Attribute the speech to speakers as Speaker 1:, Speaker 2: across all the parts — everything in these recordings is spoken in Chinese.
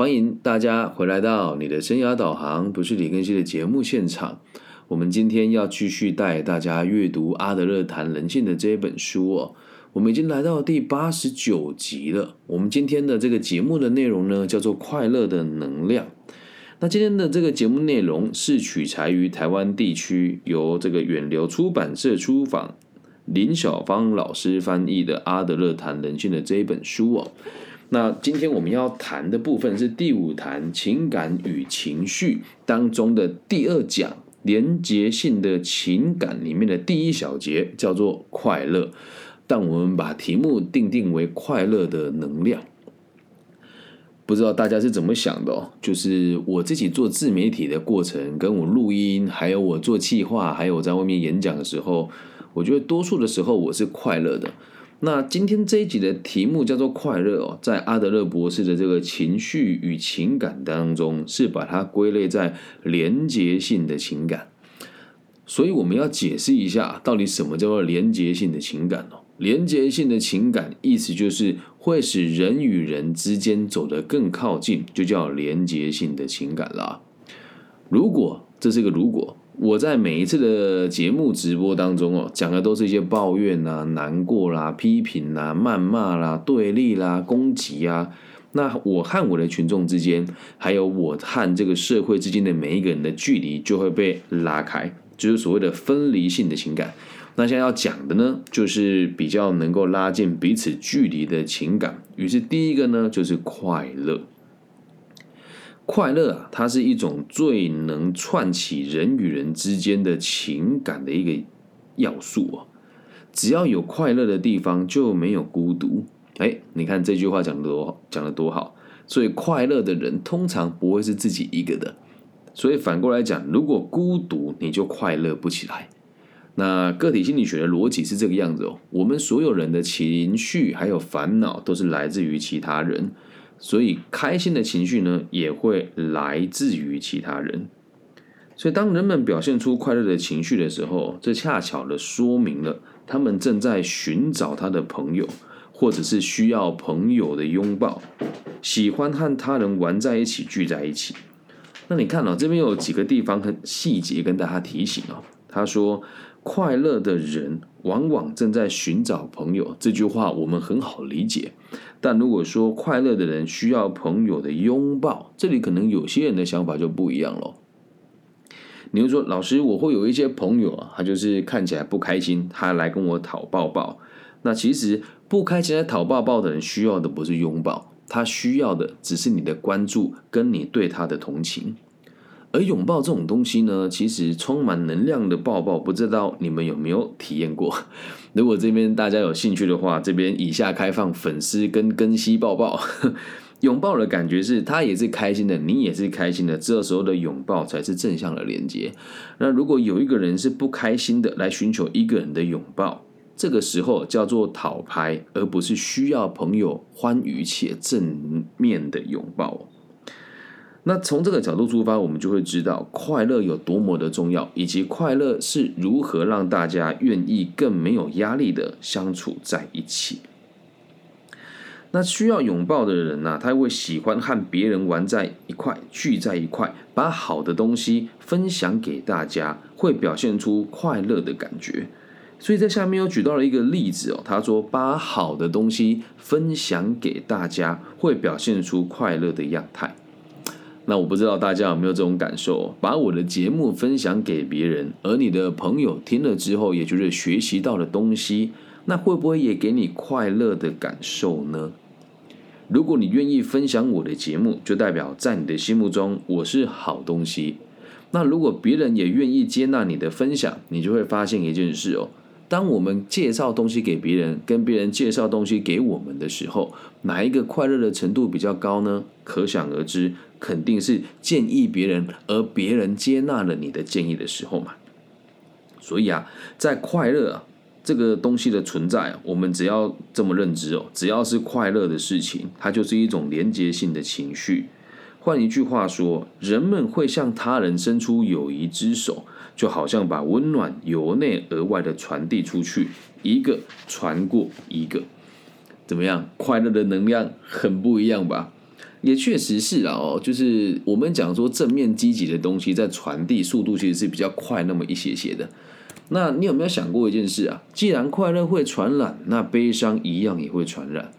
Speaker 1: 欢迎大家回来到你的生涯导航，不是李根熙的节目现场。我们今天要继续带大家阅读阿德勒谈人性的这一本书哦。我们已经来到第八十九集了。我们今天的这个节目的内容呢，叫做快乐的能量。那今天的这个节目内容是取材于台湾地区由这个远流出版社出版，林小芳老师翻译的《阿德勒谈人性的这一本书哦。那今天我们要谈的部分是第五谈情感与情绪当中的第二讲连结性的情感里面的第一小节，叫做快乐。但我们把题目定定为快乐的能量。不知道大家是怎么想的哦？就是我自己做自媒体的过程，跟我录音，还有我做企划，还有我在外面演讲的时候，我觉得多数的时候我是快乐的。那今天这一集的题目叫做快乐哦，在阿德勒博士的这个情绪与情感当中，是把它归类在连结性的情感。所以我们要解释一下，到底什么叫做连结性的情感哦？连结性的情感，意思就是会使人与人之间走得更靠近，就叫连结性的情感啦。如果这是个如果，我在每一次的节目直播当中哦，讲的都是一些抱怨啦、难过啦、批评啦、谩骂啦、对立啦、攻击啊，那我和我的群众之间，还有我和这个社会之间的每一个人的距离就会被拉开，就是所谓的分离性的情感。那现在要讲的呢，就是比较能够拉近彼此距离的情感。于是第一个呢，就是快乐。快乐啊，它是一种最能串起人与人之间的情感的一个要素哦。只要有快乐的地方，就没有孤独。哎，你看这句话讲的多讲的多好。所以快乐的人通常不会是自己一个的。所以反过来讲，如果孤独，你就快乐不起来。那个体心理学的逻辑是这个样子哦，我们所有人的情绪还有烦恼都是来自于其他人，所以开心的情绪呢也会来自于其他人。所以当人们表现出快乐的情绪的时候，这恰巧的说明了他们正在寻找他的朋友，或者是需要朋友的拥抱，喜欢和他人玩在一起，聚在一起。那你看哦，这边有几个地方很细节跟大家提醒哦，他说。快乐的人往往正在寻找朋友，这句话我们很好理解。但如果说快乐的人需要朋友的拥抱，这里可能有些人的想法就不一样了。你会说，老师，我会有一些朋友啊，他就是看起来不开心，他来跟我讨抱抱。那其实不开心来讨抱抱的人需要的不是拥抱，他需要的只是你的关注跟你对他的同情。而拥抱这种东西呢，其实充满能量的抱抱，不知道你们有没有体验过？如果这边大家有兴趣的话，这边以下开放粉丝跟根西抱抱。拥抱的感觉是，他也是开心的，你也是开心的，这时候的拥抱才是正向的连接。那如果有一个人是不开心的，来寻求一个人的拥抱，这个时候叫做讨拍，而不是需要朋友欢愉且正面的拥抱。那从这个角度出发，我们就会知道快乐有多么的重要，以及快乐是如何让大家愿意更没有压力的相处在一起。那需要拥抱的人呢，他会喜欢和别人玩在一块，聚在一块，把好的东西分享给大家，会表现出快乐的感觉。所以在下面又举到了一个例子哦，他说把好的东西分享给大家，会表现出快乐的样态。那我不知道大家有没有这种感受，把我的节目分享给别人，而你的朋友听了之后也觉得学习到了东西，那会不会也给你快乐的感受呢？如果你愿意分享我的节目，就代表在你的心目中我是好东西。那如果别人也愿意接纳你的分享，你就会发现一件事哦。当我们介绍东西给别人，跟别人介绍东西给我们的时候，哪一个快乐的程度比较高呢？可想而知，肯定是建议别人，而别人接纳了你的建议的时候嘛。所以啊，在快乐啊这个东西的存在，我们只要这么认知哦，只要是快乐的事情，它就是一种连接性的情绪。换一句话说，人们会向他人伸出友谊之手。就好像把温暖由内而外的传递出去，一个传过一个，怎么样？快乐的能量很不一样吧？也确实是啊，哦，就是我们讲说正面积极的东西在传递速度其实是比较快那么一些些的。那你有没有想过一件事啊？既然快乐会传染，那悲伤一样也会传染。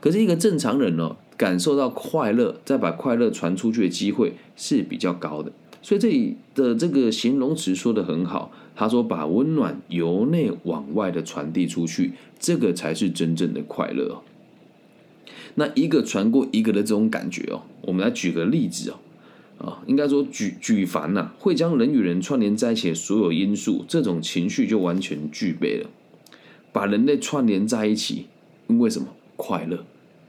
Speaker 1: 可是一个正常人哦，感受到快乐，再把快乐传出去的机会是比较高的。所以这里的这个形容词说的很好，他说把温暖由内往外的传递出去，这个才是真正的快乐。那一个传过一个的这种感觉哦，我们来举个例子哦，啊，应该说举举凡呐，会将人与人串联在一起的所有因素，这种情绪就完全具备了，把人类串联在一起，因为什么？快乐。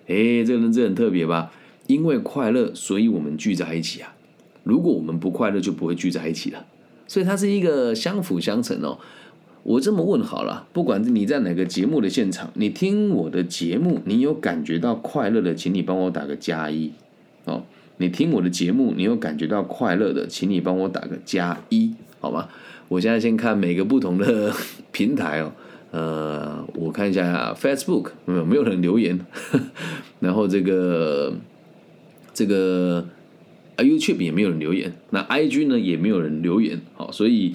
Speaker 1: 哎，这个人这很特别吧？因为快乐，所以我们聚在一起啊。如果我们不快乐，就不会聚在一起了。所以它是一个相辅相成哦。我这么问好了，不管你在哪个节目的现场，你听我的节目，你有感觉到快乐的，请你帮我打个加一哦。你听我的节目，你有感觉到快乐的，请你帮我打个加一，好吗？我现在先看每个不同的 平台哦。呃，我看一下 Facebook，没有没有人留言，然后这个这个。啊，YouTube 也没有人留言，那 IG 呢也没有人留言，好，所以，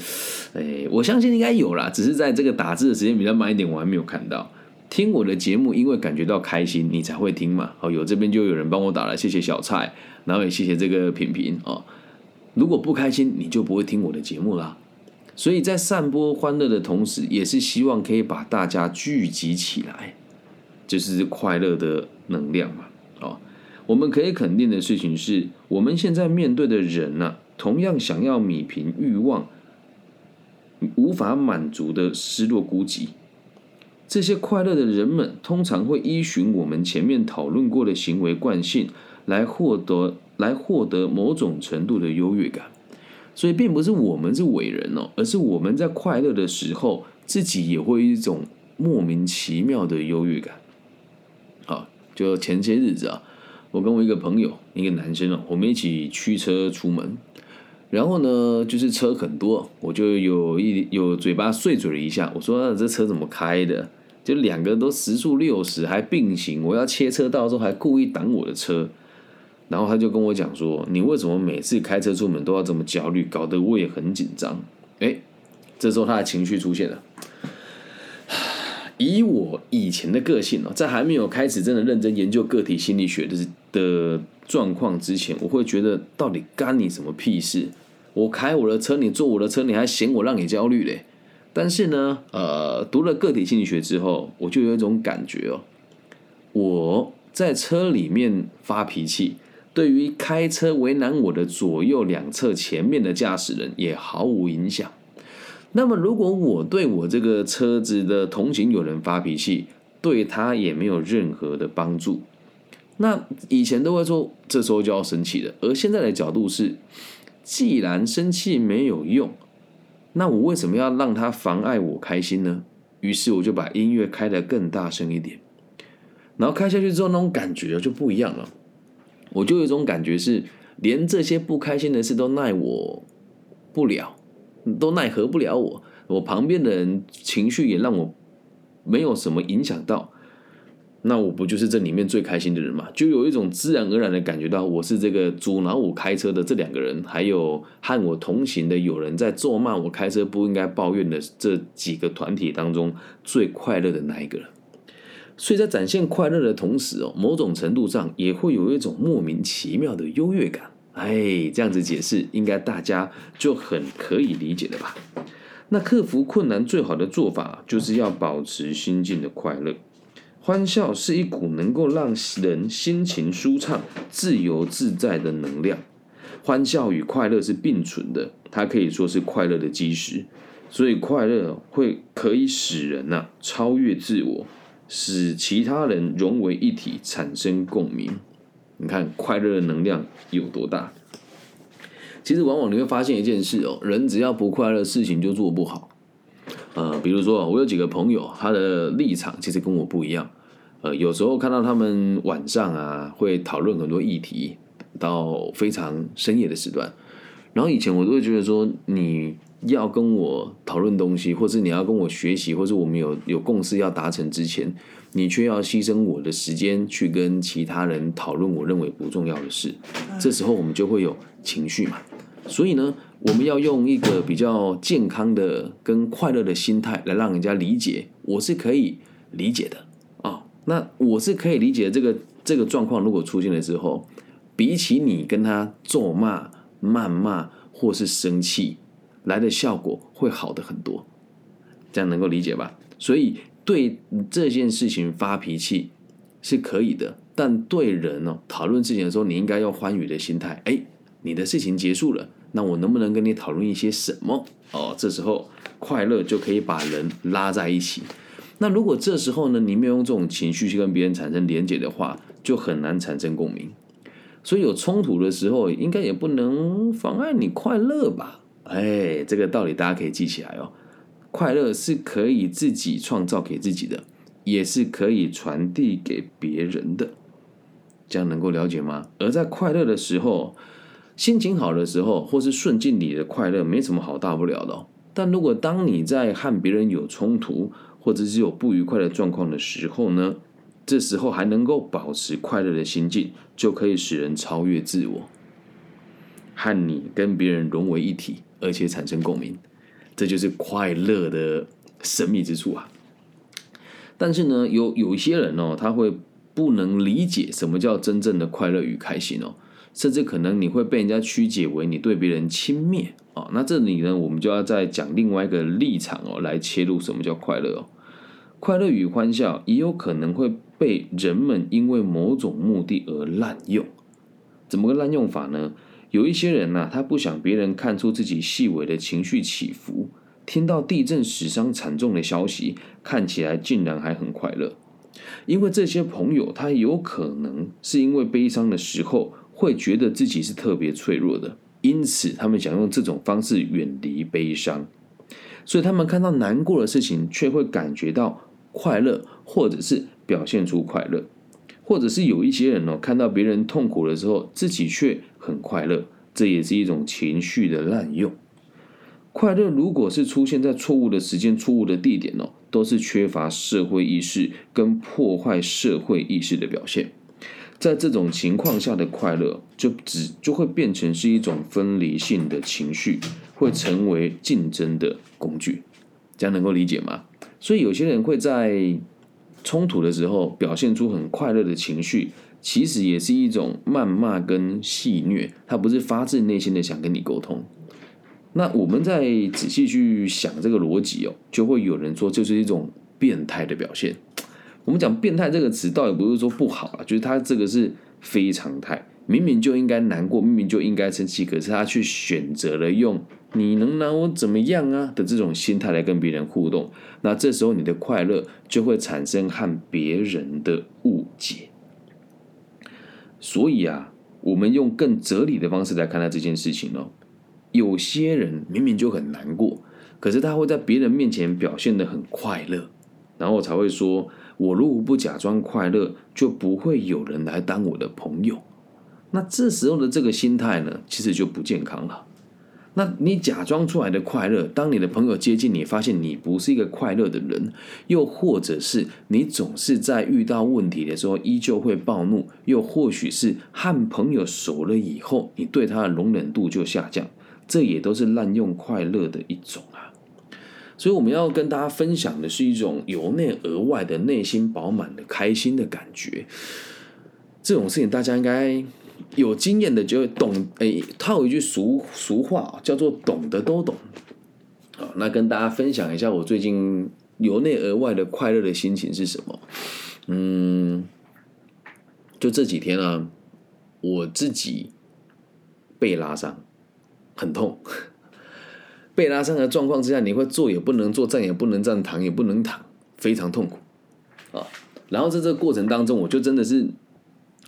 Speaker 1: 哎，我相信应该有啦，只是在这个打字的时间比较慢一点，我还没有看到。听我的节目，因为感觉到开心，你才会听嘛。好，有这边就有人帮我打了，谢谢小蔡，然后也谢谢这个平平哦。如果不开心，你就不会听我的节目啦。所以在散播欢乐的同时，也是希望可以把大家聚集起来，就是快乐的能量嘛。哦我们可以肯定的事情是，我们现在面对的人呢，同样想要米平欲望无法满足的失落孤寂。这些快乐的人们，通常会依循我们前面讨论过的行为惯性，来获得来获得某种程度的优越感。所以，并不是我们是伟人哦，而是我们在快乐的时候，自己也会一种莫名其妙的优越感。好，就前些日子啊。我跟我一个朋友，一个男生哦，我们一起驱车出门，然后呢，就是车很多，我就有一有嘴巴碎嘴了一下，我说这车怎么开的？就两个都时速六十还并行，我要切车道时候还故意挡我的车，然后他就跟我讲说，你为什么每次开车出门都要这么焦虑，搞得我也很紧张。哎，这时候他的情绪出现了。以我以前的个性哦，在还没有开始真的认真研究个体心理学的的状况之前，我会觉得到底干你什么屁事？我开我的车，你坐我的车，你还嫌我让你焦虑嘞？但是呢，呃，读了个体心理学之后，我就有一种感觉哦，我在车里面发脾气，对于开车为难我的左右两侧前面的驾驶人也毫无影响。那么，如果我对我这个车子的同行有人发脾气，对他也没有任何的帮助。那以前都会说，这时候就要生气了。而现在的角度是，既然生气没有用，那我为什么要让他妨碍我开心呢？于是我就把音乐开得更大声一点，然后开下去之后，那种感觉就不一样了。我就有一种感觉是，连这些不开心的事都奈我不了。都奈何不了我，我旁边的人情绪也让我没有什么影响到，那我不就是这里面最开心的人嘛？就有一种自然而然的感觉到，我是这个阻挠我开车的这两个人，还有和我同行的有人在咒骂我开车不应该抱怨的这几个团体当中最快乐的那一个人。所以在展现快乐的同时哦，某种程度上也会有一种莫名其妙的优越感。哎，这样子解释，应该大家就很可以理解了吧？那克服困难最好的做法，就是要保持心境的快乐。欢笑是一股能够让人心情舒畅、自由自在的能量。欢笑与快乐是并存的，它可以说是快乐的基石。所以，快乐会可以使人呐超越自我，使其他人融为一体，产生共鸣。你看快乐的能量有多大？其实往往你会发现一件事哦，人只要不快乐，事情就做不好。呃，比如说我有几个朋友，他的立场其实跟我不一样。呃，有时候看到他们晚上啊，会讨论很多议题，到非常深夜的时段。然后以前我都会觉得说，你要跟我讨论东西，或是你要跟我学习，或是我们有有共识要达成之前，你却要牺牲我的时间去跟其他人讨论我认为不重要的事，这时候我们就会有情绪嘛。所以呢，我们要用一个比较健康的跟快乐的心态来让人家理解，我是可以理解的啊。那我是可以理解这个这个状况，如果出现了之后，比起你跟他咒骂、谩骂或是生气。来的效果会好的很多，这样能够理解吧？所以对这件事情发脾气是可以的，但对人哦讨论事情的时候，你应该用欢愉的心态。哎，你的事情结束了，那我能不能跟你讨论一些什么？哦，这时候快乐就可以把人拉在一起。那如果这时候呢，你没有用这种情绪去跟别人产生连结的话，就很难产生共鸣。所以有冲突的时候，应该也不能妨碍你快乐吧？哎，这个道理大家可以记起来哦。快乐是可以自己创造给自己的，也是可以传递给别人的。这样能够了解吗？而在快乐的时候，心情好的时候，或是顺境里的快乐，没什么好大不了的。但如果当你在和别人有冲突，或者是有不愉快的状况的时候呢？这时候还能够保持快乐的心境，就可以使人超越自我，和你跟别人融为一体。而且产生共鸣，这就是快乐的神秘之处啊！但是呢，有有一些人哦，他会不能理解什么叫真正的快乐与开心哦，甚至可能你会被人家曲解为你对别人轻蔑啊。那这里呢，我们就要再讲另外一个立场哦，来切入什么叫快乐哦。快乐与欢笑也有可能会被人们因为某种目的而滥用，怎么个滥用法呢？有一些人呐，他不想别人看出自己细微的情绪起伏。听到地震死伤惨重的消息，看起来竟然还很快乐。因为这些朋友，他有可能是因为悲伤的时候，会觉得自己是特别脆弱的，因此他们想用这种方式远离悲伤。所以他们看到难过的事情，却会感觉到快乐，或者是表现出快乐。或者是有一些人哦，看到别人痛苦的时候，自己却很快乐，这也是一种情绪的滥用。快乐如果是出现在错误的时间、错误的地点哦，都是缺乏社会意识跟破坏社会意识的表现。在这种情况下的快乐，就只就会变成是一种分离性的情绪，会成为竞争的工具。这样能够理解吗？所以有些人会在。冲突的时候，表现出很快乐的情绪，其实也是一种谩骂跟戏谑，他不是发自内心的想跟你沟通。那我们再仔细去想这个逻辑哦，就会有人说，这是一种变态的表现。我们讲变态这个词，倒也不是说不好啊，就是他这个是非常态，明明就应该难过，明明就应该生气，可是他去选择了用。你能拿我怎么样啊的这种心态来跟别人互动，那这时候你的快乐就会产生和别人的误解。所以啊，我们用更哲理的方式来看待这件事情哦。有些人明明就很难过，可是他会在别人面前表现的很快乐，然后才会说：“我如果不假装快乐，就不会有人来当我的朋友。”那这时候的这个心态呢，其实就不健康了。那你假装出来的快乐，当你的朋友接近你，发现你不是一个快乐的人，又或者是你总是在遇到问题的时候依旧会暴怒，又或许是和朋友熟了以后，你对他的容忍度就下降，这也都是滥用快乐的一种啊。所以我们要跟大家分享的是一种由内而外的内心饱满的开心的感觉，这种事情大家应该。有经验的就会懂，哎，套一句俗俗话叫做“懂得都懂”。好，那跟大家分享一下我最近由内而外的快乐的心情是什么？嗯，就这几天啊，我自己被拉伤，很痛。被拉伤的状况之下，你会坐也不能坐，站也不能站，躺也不能躺，非常痛苦啊。然后在这个过程当中，我就真的是。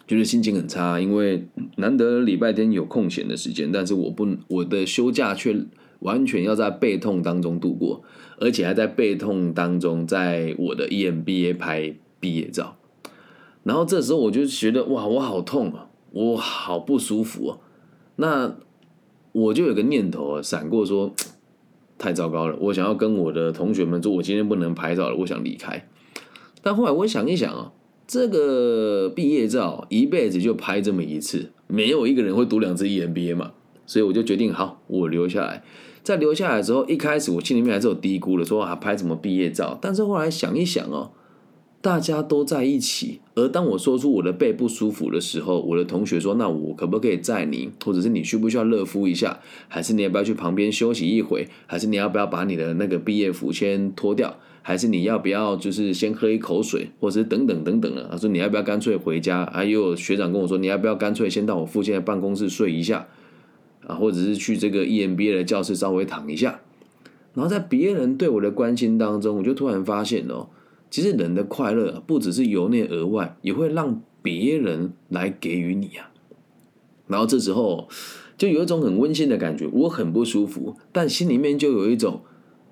Speaker 1: 就是心情很差，因为难得礼拜天有空闲的时间，但是我不，我的休假却完全要在背痛当中度过，而且还在背痛当中，在我的 EMBA 拍毕业照。然后这时候我就觉得，哇，我好痛啊，我好不舒服啊。那我就有个念头，闪过说，太糟糕了，我想要跟我的同学们说，我今天不能拍照了，我想离开。但后来我想一想啊，这个毕业照一辈子就拍这么一次，没有一个人会读两次 EMBA 嘛，所以我就决定好，我留下来。在留下来之后，一开始我心里面还是有低估的，说啊拍什么毕业照？但是后来想一想哦，大家都在一起，而当我说出我的背不舒服的时候，我的同学说，那我可不可以载你？或者是你需不需要热敷一下？还是你要不要去旁边休息一会？还是你要不要把你的那个毕业服先脱掉？还是你要不要就是先喝一口水，或者是等等等等的？他说你要不要干脆回家？还有学长跟我说，你要不要干脆先到我附近的办公室睡一下啊，或者是去这个 EMBA 的教室稍微躺一下。然后在别人对我的关心当中，我就突然发现哦，其实人的快乐不只是由内而外，也会让别人来给予你啊。然后这时候就有一种很温馨的感觉，我很不舒服，但心里面就有一种。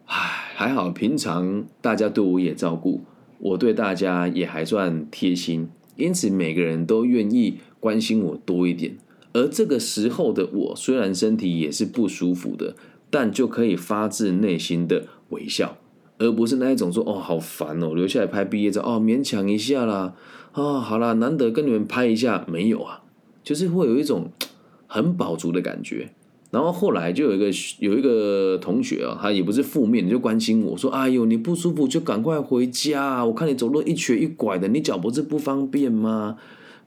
Speaker 1: 唉，还好，平常大家对我也照顾，我对大家也还算贴心，因此每个人都愿意关心我多一点。而这个时候的我，虽然身体也是不舒服的，但就可以发自内心的微笑，而不是那一种说：“哦，好烦哦，留下来拍毕业照哦，勉强一下啦，啊，好啦，难得跟你们拍一下，没有啊，就是会有一种很饱足的感觉。”然后后来就有一个有一个同学啊，他也不是负面，就关心我说：“哎呦，你不舒服就赶快回家，我看你走路一瘸一拐的，你脚不是不方便吗？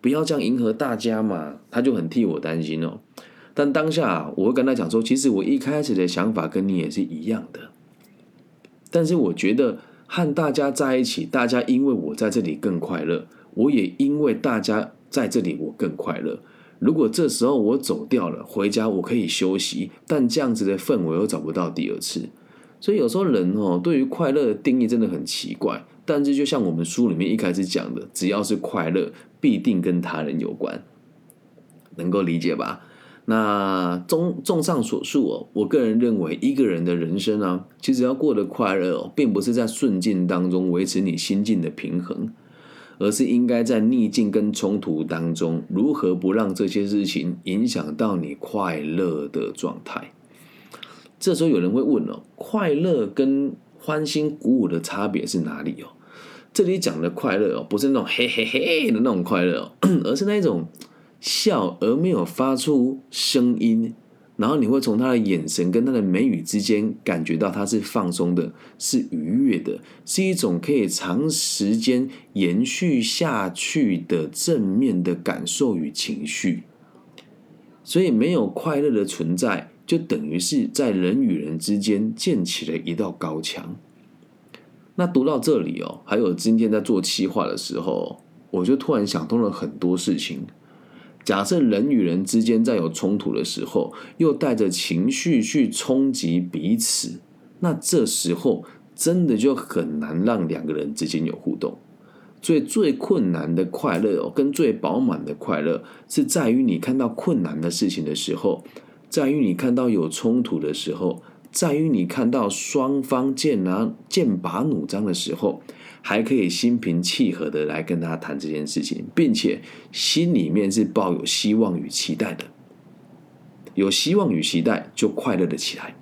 Speaker 1: 不要这样迎合大家嘛。”他就很替我担心哦。但当下我会跟他讲说：“其实我一开始的想法跟你也是一样的，但是我觉得和大家在一起，大家因为我在这里更快乐，我也因为大家在这里我更快乐。”如果这时候我走掉了，回家我可以休息，但这样子的氛围又找不到第二次。所以有时候人哦，对于快乐的定义真的很奇怪。但是就像我们书里面一开始讲的，只要是快乐，必定跟他人有关，能够理解吧？那综综上所述哦，我个人认为，一个人的人生啊，其实要过得快乐哦，并不是在顺境当中维持你心境的平衡。而是应该在逆境跟冲突当中，如何不让这些事情影响到你快乐的状态？这时候有人会问哦，快乐跟欢欣鼓舞的差别是哪里哦？这里讲的快乐哦，不是那种嘿嘿嘿的那种快乐哦，而是那种笑而没有发出声音。然后你会从他的眼神跟他的眉宇之间感觉到他是放松的，是愉悦的，是一种可以长时间延续下去的正面的感受与情绪。所以没有快乐的存在，就等于是在人与人之间建起了一道高墙。那读到这里哦，还有今天在做企划的时候，我就突然想通了很多事情。假设人与人之间在有冲突的时候，又带着情绪去冲击彼此，那这时候真的就很难让两个人之间有互动。所以最困难的快乐哦，跟最饱满的快乐，是在于你看到困难的事情的时候，在于你看到有冲突的时候，在于你看到双方剑拿剑拔弩张的时候。还可以心平气和的来跟他谈这件事情，并且心里面是抱有希望与期待的。有希望与期待，就快乐的起来。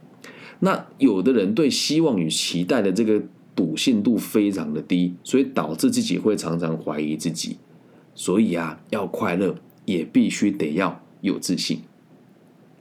Speaker 1: 那有的人对希望与期待的这个笃信度非常的低，所以导致自己会常常怀疑自己。所以啊，要快乐也必须得要有自信。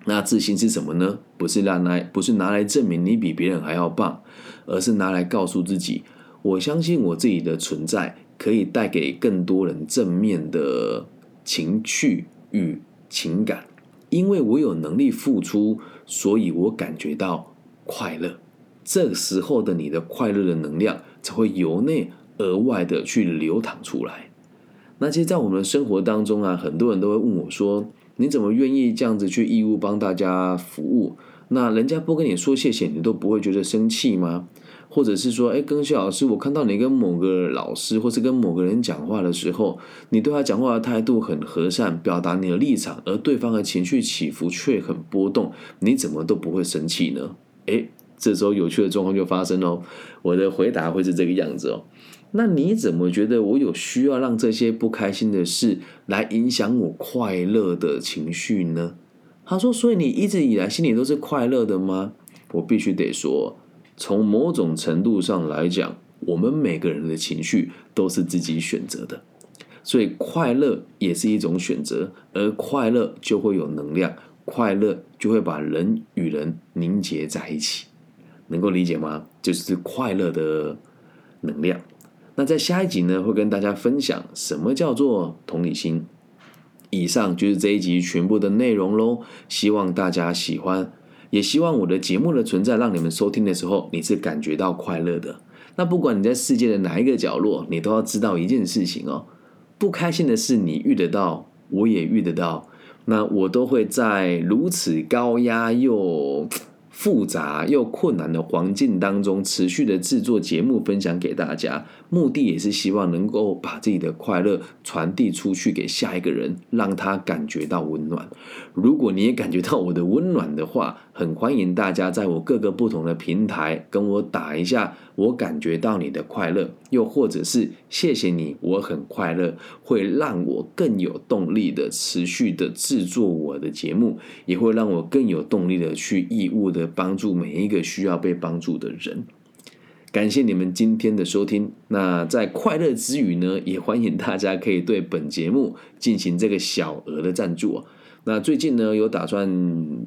Speaker 1: 那自信是什么呢？不是拿来，不是拿来证明你比别人还要棒，而是拿来告诉自己。我相信我自己的存在可以带给更多人正面的情绪与情感，因为我有能力付出，所以我感觉到快乐。这时候的你的快乐的能量才会由内而外的去流淌出来。那其实，在我们的生活当中啊，很多人都会问我说：“你怎么愿意这样子去义务帮大家服务？那人家不跟你说谢谢，你都不会觉得生气吗？”或者是说，哎，庚希老师，我看到你跟某个老师，或是跟某个人讲话的时候，你对他讲话的态度很和善，表达你的立场，而对方的情绪起伏却很波动，你怎么都不会生气呢？哎，这时候有趣的状况就发生哦。我的回答会是这个样子哦。那你怎么觉得我有需要让这些不开心的事来影响我快乐的情绪呢？他说，所以你一直以来心里都是快乐的吗？我必须得说，从某种程度上来讲，我们每个人的情绪都是自己选择的，所以快乐也是一种选择，而快乐就会有能量，快乐就会把人与人凝结在一起，能够理解吗？就是快乐的能量。那在下一集呢，会跟大家分享什么叫做同理心。以上就是这一集全部的内容喽，希望大家喜欢，也希望我的节目的存在让你们收听的时候，你是感觉到快乐的。那不管你在世界的哪一个角落，你都要知道一件事情哦，不开心的事你遇得到，我也遇得到，那我都会在如此高压又。复杂又困难的环境当中，持续的制作节目分享给大家，目的也是希望能够把自己的快乐传递出去给下一个人，让他感觉到温暖。如果你也感觉到我的温暖的话，很欢迎大家在我各个不同的平台跟我打一下，我感觉到你的快乐，又或者是谢谢你，我很快乐，会让我更有动力的持续的制作我的节目，也会让我更有动力的去义务的。帮助每一个需要被帮助的人。感谢你们今天的收听。那在快乐之余呢，也欢迎大家可以对本节目进行这个小额的赞助。那最近呢，有打算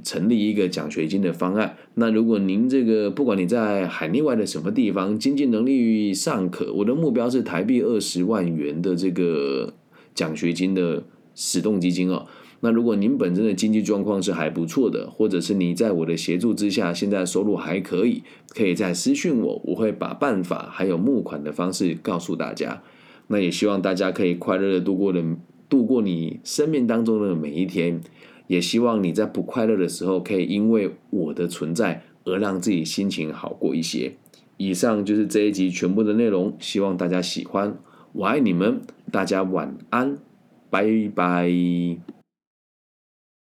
Speaker 1: 成立一个奖学金的方案。那如果您这个不管你在海内外的什么地方，经济能力尚可，我的目标是台币二十万元的这个奖学金的始动基金哦。那如果您本身的经济状况是还不错的，或者是你在我的协助之下，现在收入还可以，可以再私讯我，我会把办法还有募款的方式告诉大家。那也希望大家可以快乐的度过的度过你生命当中的每一天，也希望你在不快乐的时候，可以因为我的存在而让自己心情好过一些。以上就是这一集全部的内容，希望大家喜欢，我爱你们，大家晚安，拜拜。